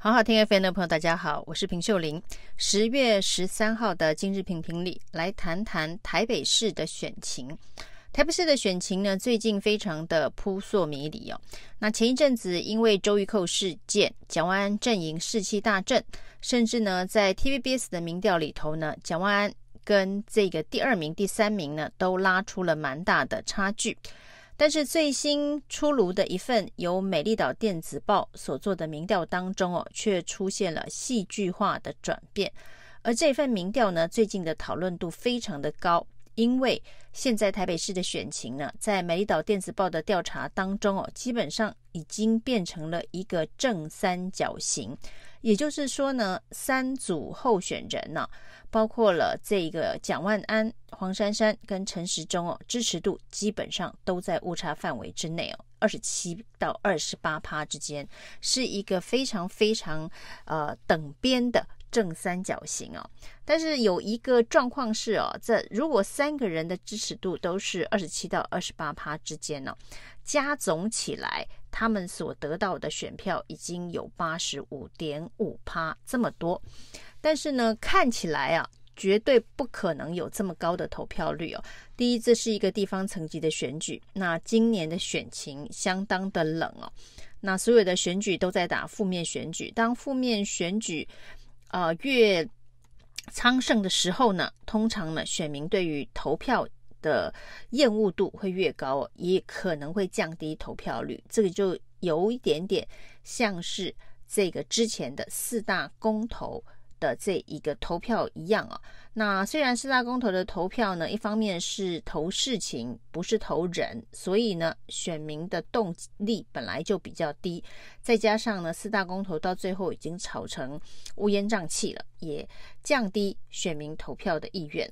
好好听 FM 的朋友，大家好，我是平秀琳。十月十三号的今日评评里，来谈谈台北市的选情。台北市的选情呢，最近非常的扑朔迷离哦。那前一阵子因为周玉蔻事件，蒋万安阵营士气大振，甚至呢，在 TVBS 的民调里头呢，蒋万安跟这个第二名、第三名呢，都拉出了蛮大的差距。但是最新出炉的一份由美丽岛电子报所做的民调当中哦，却出现了戏剧化的转变。而这份民调呢，最近的讨论度非常的高，因为现在台北市的选情呢，在美丽岛电子报的调查当中哦，基本上已经变成了一个正三角形。也就是说呢，三组候选人呢、啊，包括了这个蒋万安、黄珊珊跟陈时中哦，支持度基本上都在误差范围之内哦，二十七到二十八趴之间，是一个非常非常呃等边的正三角形哦。但是有一个状况是哦，这如果三个人的支持度都是二十七到二十八趴之间呢、哦，加总起来。他们所得到的选票已经有八十五点五趴这么多，但是呢，看起来啊，绝对不可能有这么高的投票率哦。第一，这是一个地方层级的选举，那今年的选情相当的冷哦。那所有的选举都在打负面选举，当负面选举呃越昌盛的时候呢，通常呢，选民对于投票。的厌恶度会越高，也可能会降低投票率。这个就有一点点像是这个之前的四大公投的这一个投票一样啊。那虽然四大公投的投票呢，一方面是投事情，不是投人，所以呢，选民的动力本来就比较低。再加上呢，四大公投到最后已经吵成乌烟瘴气了，也降低选民投票的意愿。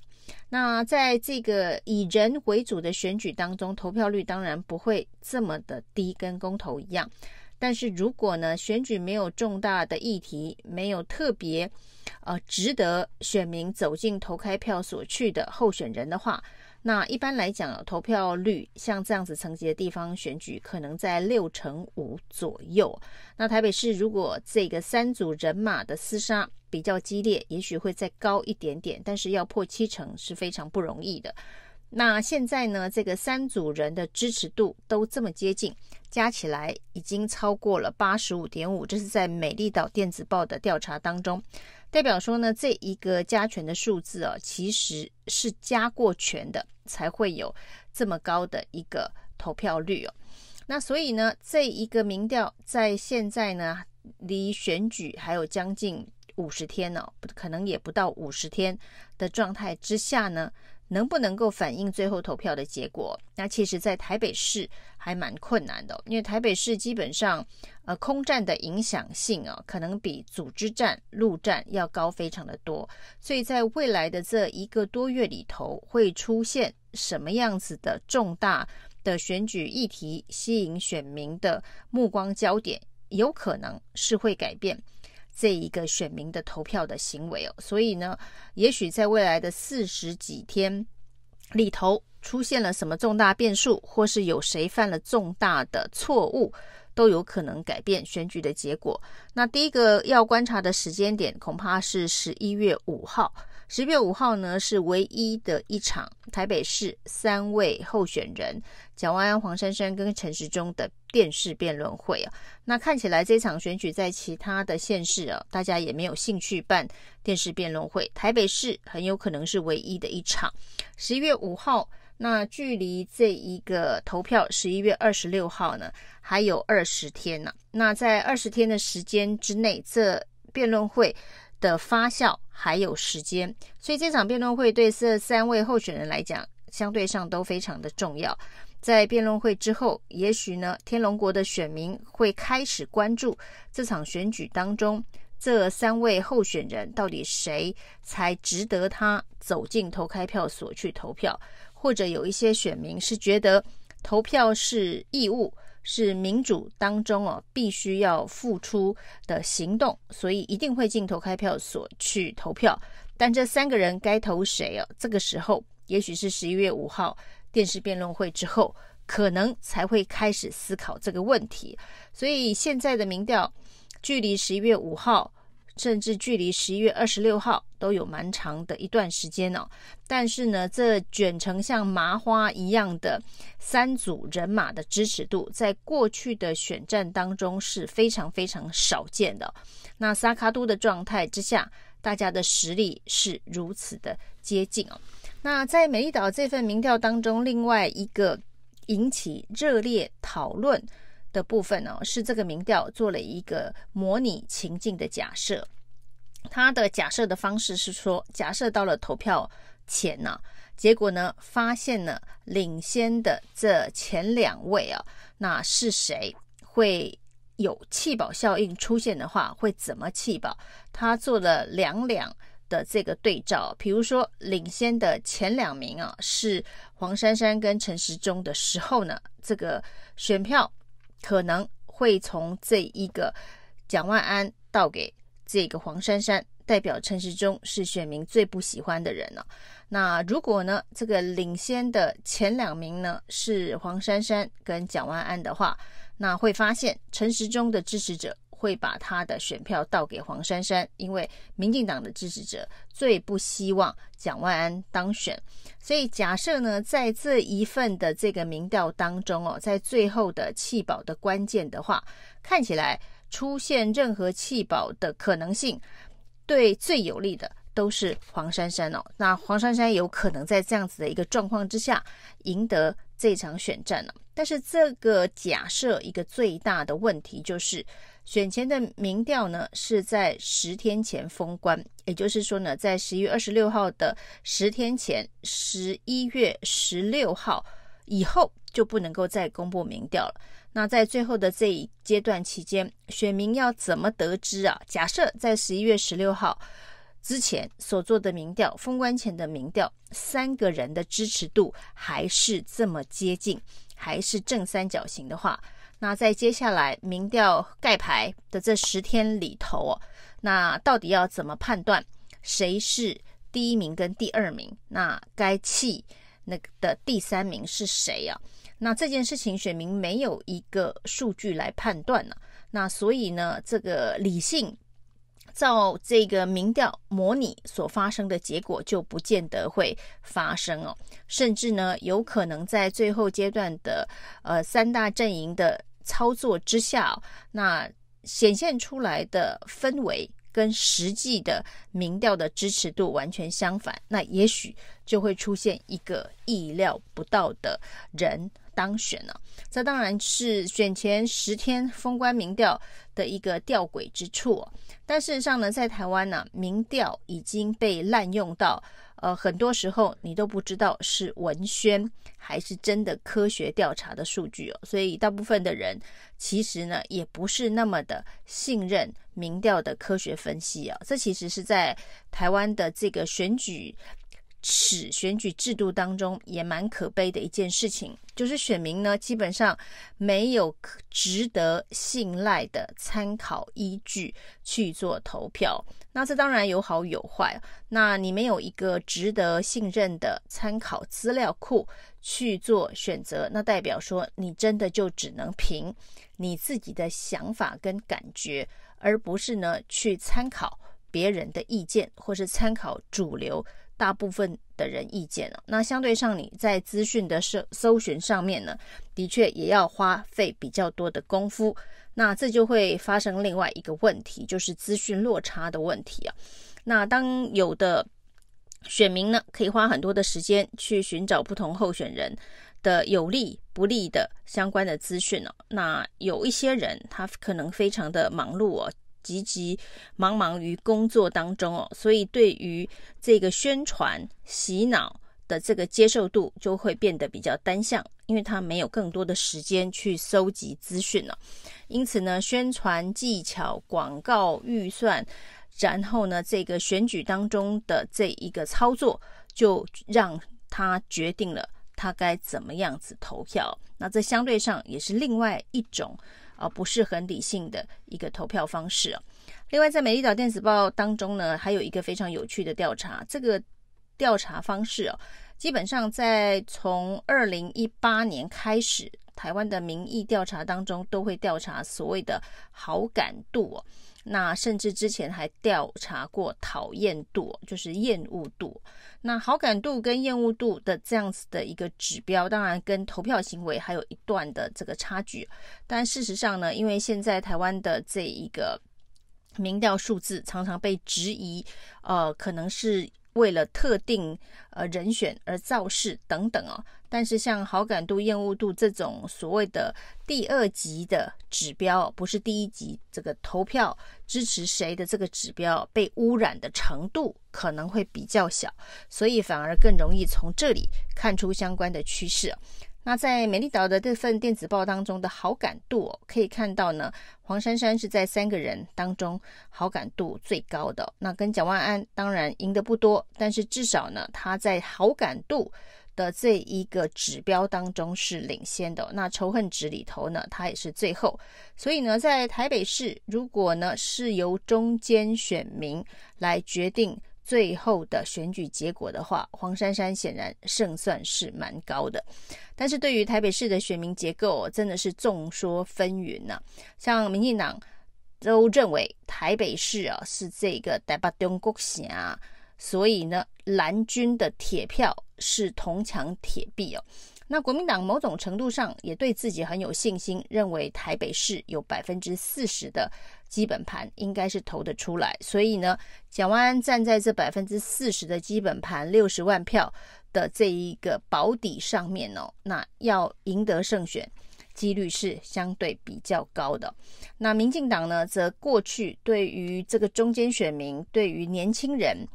那在这个以人为主的选举当中，投票率当然不会这么的低，跟公投一样。但是如果呢，选举没有重大的议题，没有特别呃值得选民走进投开票所去的候选人的话，那一般来讲，投票率像这样子层级的地方选举，可能在六成五左右。那台北市如果这个三组人马的厮杀比较激烈，也许会再高一点点，但是要破七成是非常不容易的。那现在呢，这个三组人的支持度都这么接近，加起来已经超过了八十五点五，这是在美丽岛电子报的调查当中。代表说呢，这一个加权的数字啊，其实是加过权的，才会有这么高的一个投票率哦。那所以呢，这一个民调在现在呢，离选举还有将近五十天呢，不可能也不到五十天的状态之下呢。能不能够反映最后投票的结果？那其实，在台北市还蛮困难的，因为台北市基本上，呃，空战的影响性啊，可能比组织战、陆战要高非常的多。所以在未来的这一个多月里头，会出现什么样子的重大的选举议题，吸引选民的目光焦点，有可能是会改变。这一个选民的投票的行为哦，所以呢，也许在未来的四十几天里头出现了什么重大变数，或是有谁犯了重大的错误，都有可能改变选举的结果。那第一个要观察的时间点，恐怕是十一月五号。十月五号呢，是唯一的一场台北市三位候选人蒋万安、黄珊珊跟陈时中的电视辩论会啊。那看起来这场选举在其他的县市啊，大家也没有兴趣办电视辩论会。台北市很有可能是唯一的一场。十一月五号，那距离这一个投票十一月二十六号呢，还有二十天呢。那在二十天的时间之内，这辩论会。的发酵还有时间，所以这场辩论会对这三位候选人来讲，相对上都非常的重要。在辩论会之后，也许呢，天龙国的选民会开始关注这场选举当中这三位候选人到底谁才值得他走进投开票所去投票，或者有一些选民是觉得投票是义务。是民主当中哦，必须要付出的行动，所以一定会进投开票所去投票。但这三个人该投谁哦？这个时候，也许是十一月五号电视辩论会之后，可能才会开始思考这个问题。所以现在的民调，距离十一月五号，甚至距离十一月二十六号都有蛮长的一段时间哦。但是呢，这卷成像麻花一样的三组人马的支持度，在过去的选战当中是非常非常少见的。那萨卡都的状态之下，大家的实力是如此的接近哦。那在美丽岛这份民调当中，另外一个引起热烈讨论的部分呢，是这个民调做了一个模拟情境的假设。他的假设的方式是说，假设到了投票前呢，结果呢，发现了领先的这前两位啊，那是谁会有弃保效应出现的话，会怎么弃保？他做了两两的这个对照，比如说领先的前两名啊，是黄珊珊跟陈时中的时候呢，这个选票。可能会从这一个蒋万安到给这个黄珊珊，代表陈时中是选民最不喜欢的人了。那如果呢，这个领先的前两名呢是黄珊珊跟蒋万安的话，那会发现陈时中的支持者。会把他的选票倒给黄珊珊，因为民进党的支持者最不希望蒋万安当选，所以假设呢，在这一份的这个民调当中哦，在最后的弃保的关键的话，看起来出现任何弃保的可能性，对最有利的都是黄珊珊哦。那黄珊珊有可能在这样子的一个状况之下赢得这场选战呢？但是这个假设一个最大的问题就是。选前的民调呢，是在十天前封关，也就是说呢，在十一月二十六号的十天前，十一月十六号以后就不能够再公布民调了。那在最后的这一阶段期间，选民要怎么得知啊？假设在十一月十六号之前所做的民调，封关前的民调，三个人的支持度还是这么接近，还是正三角形的话。那在接下来民调盖牌的这十天里头哦，那到底要怎么判断谁是第一名跟第二名？那该弃那个的第三名是谁啊？那这件事情选民没有一个数据来判断呢。那所以呢，这个理性照这个民调模拟所发生的结果就不见得会发生哦，甚至呢，有可能在最后阶段的呃三大阵营的。操作之下，那显现出来的氛围跟实际的民调的支持度完全相反，那也许就会出现一个意料不到的人当选了。这当然是选前十天封关民调的一个吊诡之处。但事实上呢，在台湾呢，民调已经被滥用到。呃，很多时候你都不知道是文宣还是真的科学调查的数据哦，所以大部分的人其实呢也不是那么的信任民调的科学分析啊。这其实是在台湾的这个选举史、选举制度当中也蛮可悲的一件事情，就是选民呢基本上没有值得信赖的参考依据去做投票。那这当然有好有坏。那你没有一个值得信任的参考资料库去做选择，那代表说你真的就只能凭你自己的想法跟感觉，而不是呢去参考别人的意见，或是参考主流大部分的人意见了。那相对上你在资讯的搜搜寻上面呢，的确也要花费比较多的功夫。那这就会发生另外一个问题，就是资讯落差的问题啊。那当有的选民呢，可以花很多的时间去寻找不同候选人的有利不利的相关的资讯哦。那有一些人他可能非常的忙碌哦，急急忙忙于工作当中哦，所以对于这个宣传洗脑的这个接受度就会变得比较单向。因为他没有更多的时间去搜集资讯了，因此呢，宣传技巧、广告预算，然后呢，这个选举当中的这一个操作，就让他决定了他该怎么样子投票。那这相对上也是另外一种啊，不是很理性的一个投票方式啊。另外，在美丽岛电子报当中呢，还有一个非常有趣的调查，这个调查方式啊。基本上在从二零一八年开始台湾的民意调查当中都会调查所谓的好感度哦。那甚至之前还调查过讨厌度，就是厌恶度。那好感度跟厌恶度的这样子的一个指标，当然跟投票行为还有一段的这个差距。但事实上呢，因为现在台湾的这一个民调数字常常被质疑，呃，可能是。为了特定呃人选而造势等等哦，但是像好感度、厌恶度这种所谓的第二级的指标，不是第一级这个投票支持谁的这个指标被污染的程度可能会比较小，所以反而更容易从这里看出相关的趋势。那在美丽岛的这份电子报当中的好感度哦，可以看到呢，黄珊珊是在三个人当中好感度最高的。那跟蒋万安当然赢得不多，但是至少呢，他在好感度的这一个指标当中是领先的。那仇恨值里头呢，他也是最后。所以呢，在台北市，如果呢是由中间选民来决定。最后的选举结果的话，黄珊珊显然胜算是蛮高的。但是对于台北市的选民结构，真的是众说纷纭呐、啊。像民进党都认为台北市啊是这个台北中国城，所以呢蓝军的铁票是铜墙铁壁哦。那国民党某种程度上也对自己很有信心，认为台北市有百分之四十的基本盘应该是投得出来，所以呢，蒋万安站在这百分之四十的基本盘六十万票的这一个保底上面哦，那要赢得胜选几率是相对比较高的。那民进党呢，则过去对于这个中间选民，对于年轻人。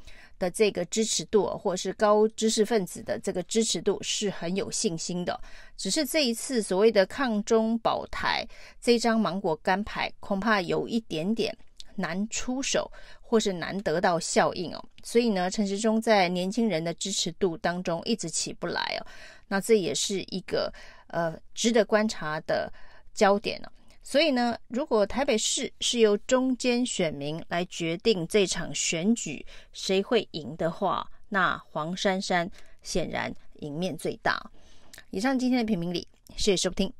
的这个支持度，或是高知识分子的这个支持度是很有信心的。只是这一次所谓的抗中保台这张芒果干牌，恐怕有一点点难出手，或是难得到效应哦。所以呢，陈时中在年轻人的支持度当中一直起不来哦。那这也是一个呃值得观察的焦点了。所以呢，如果台北市是由中间选民来决定这场选举谁会赢的话，那黄珊珊显然赢面最大。以上今天的评评理，谢谢收听。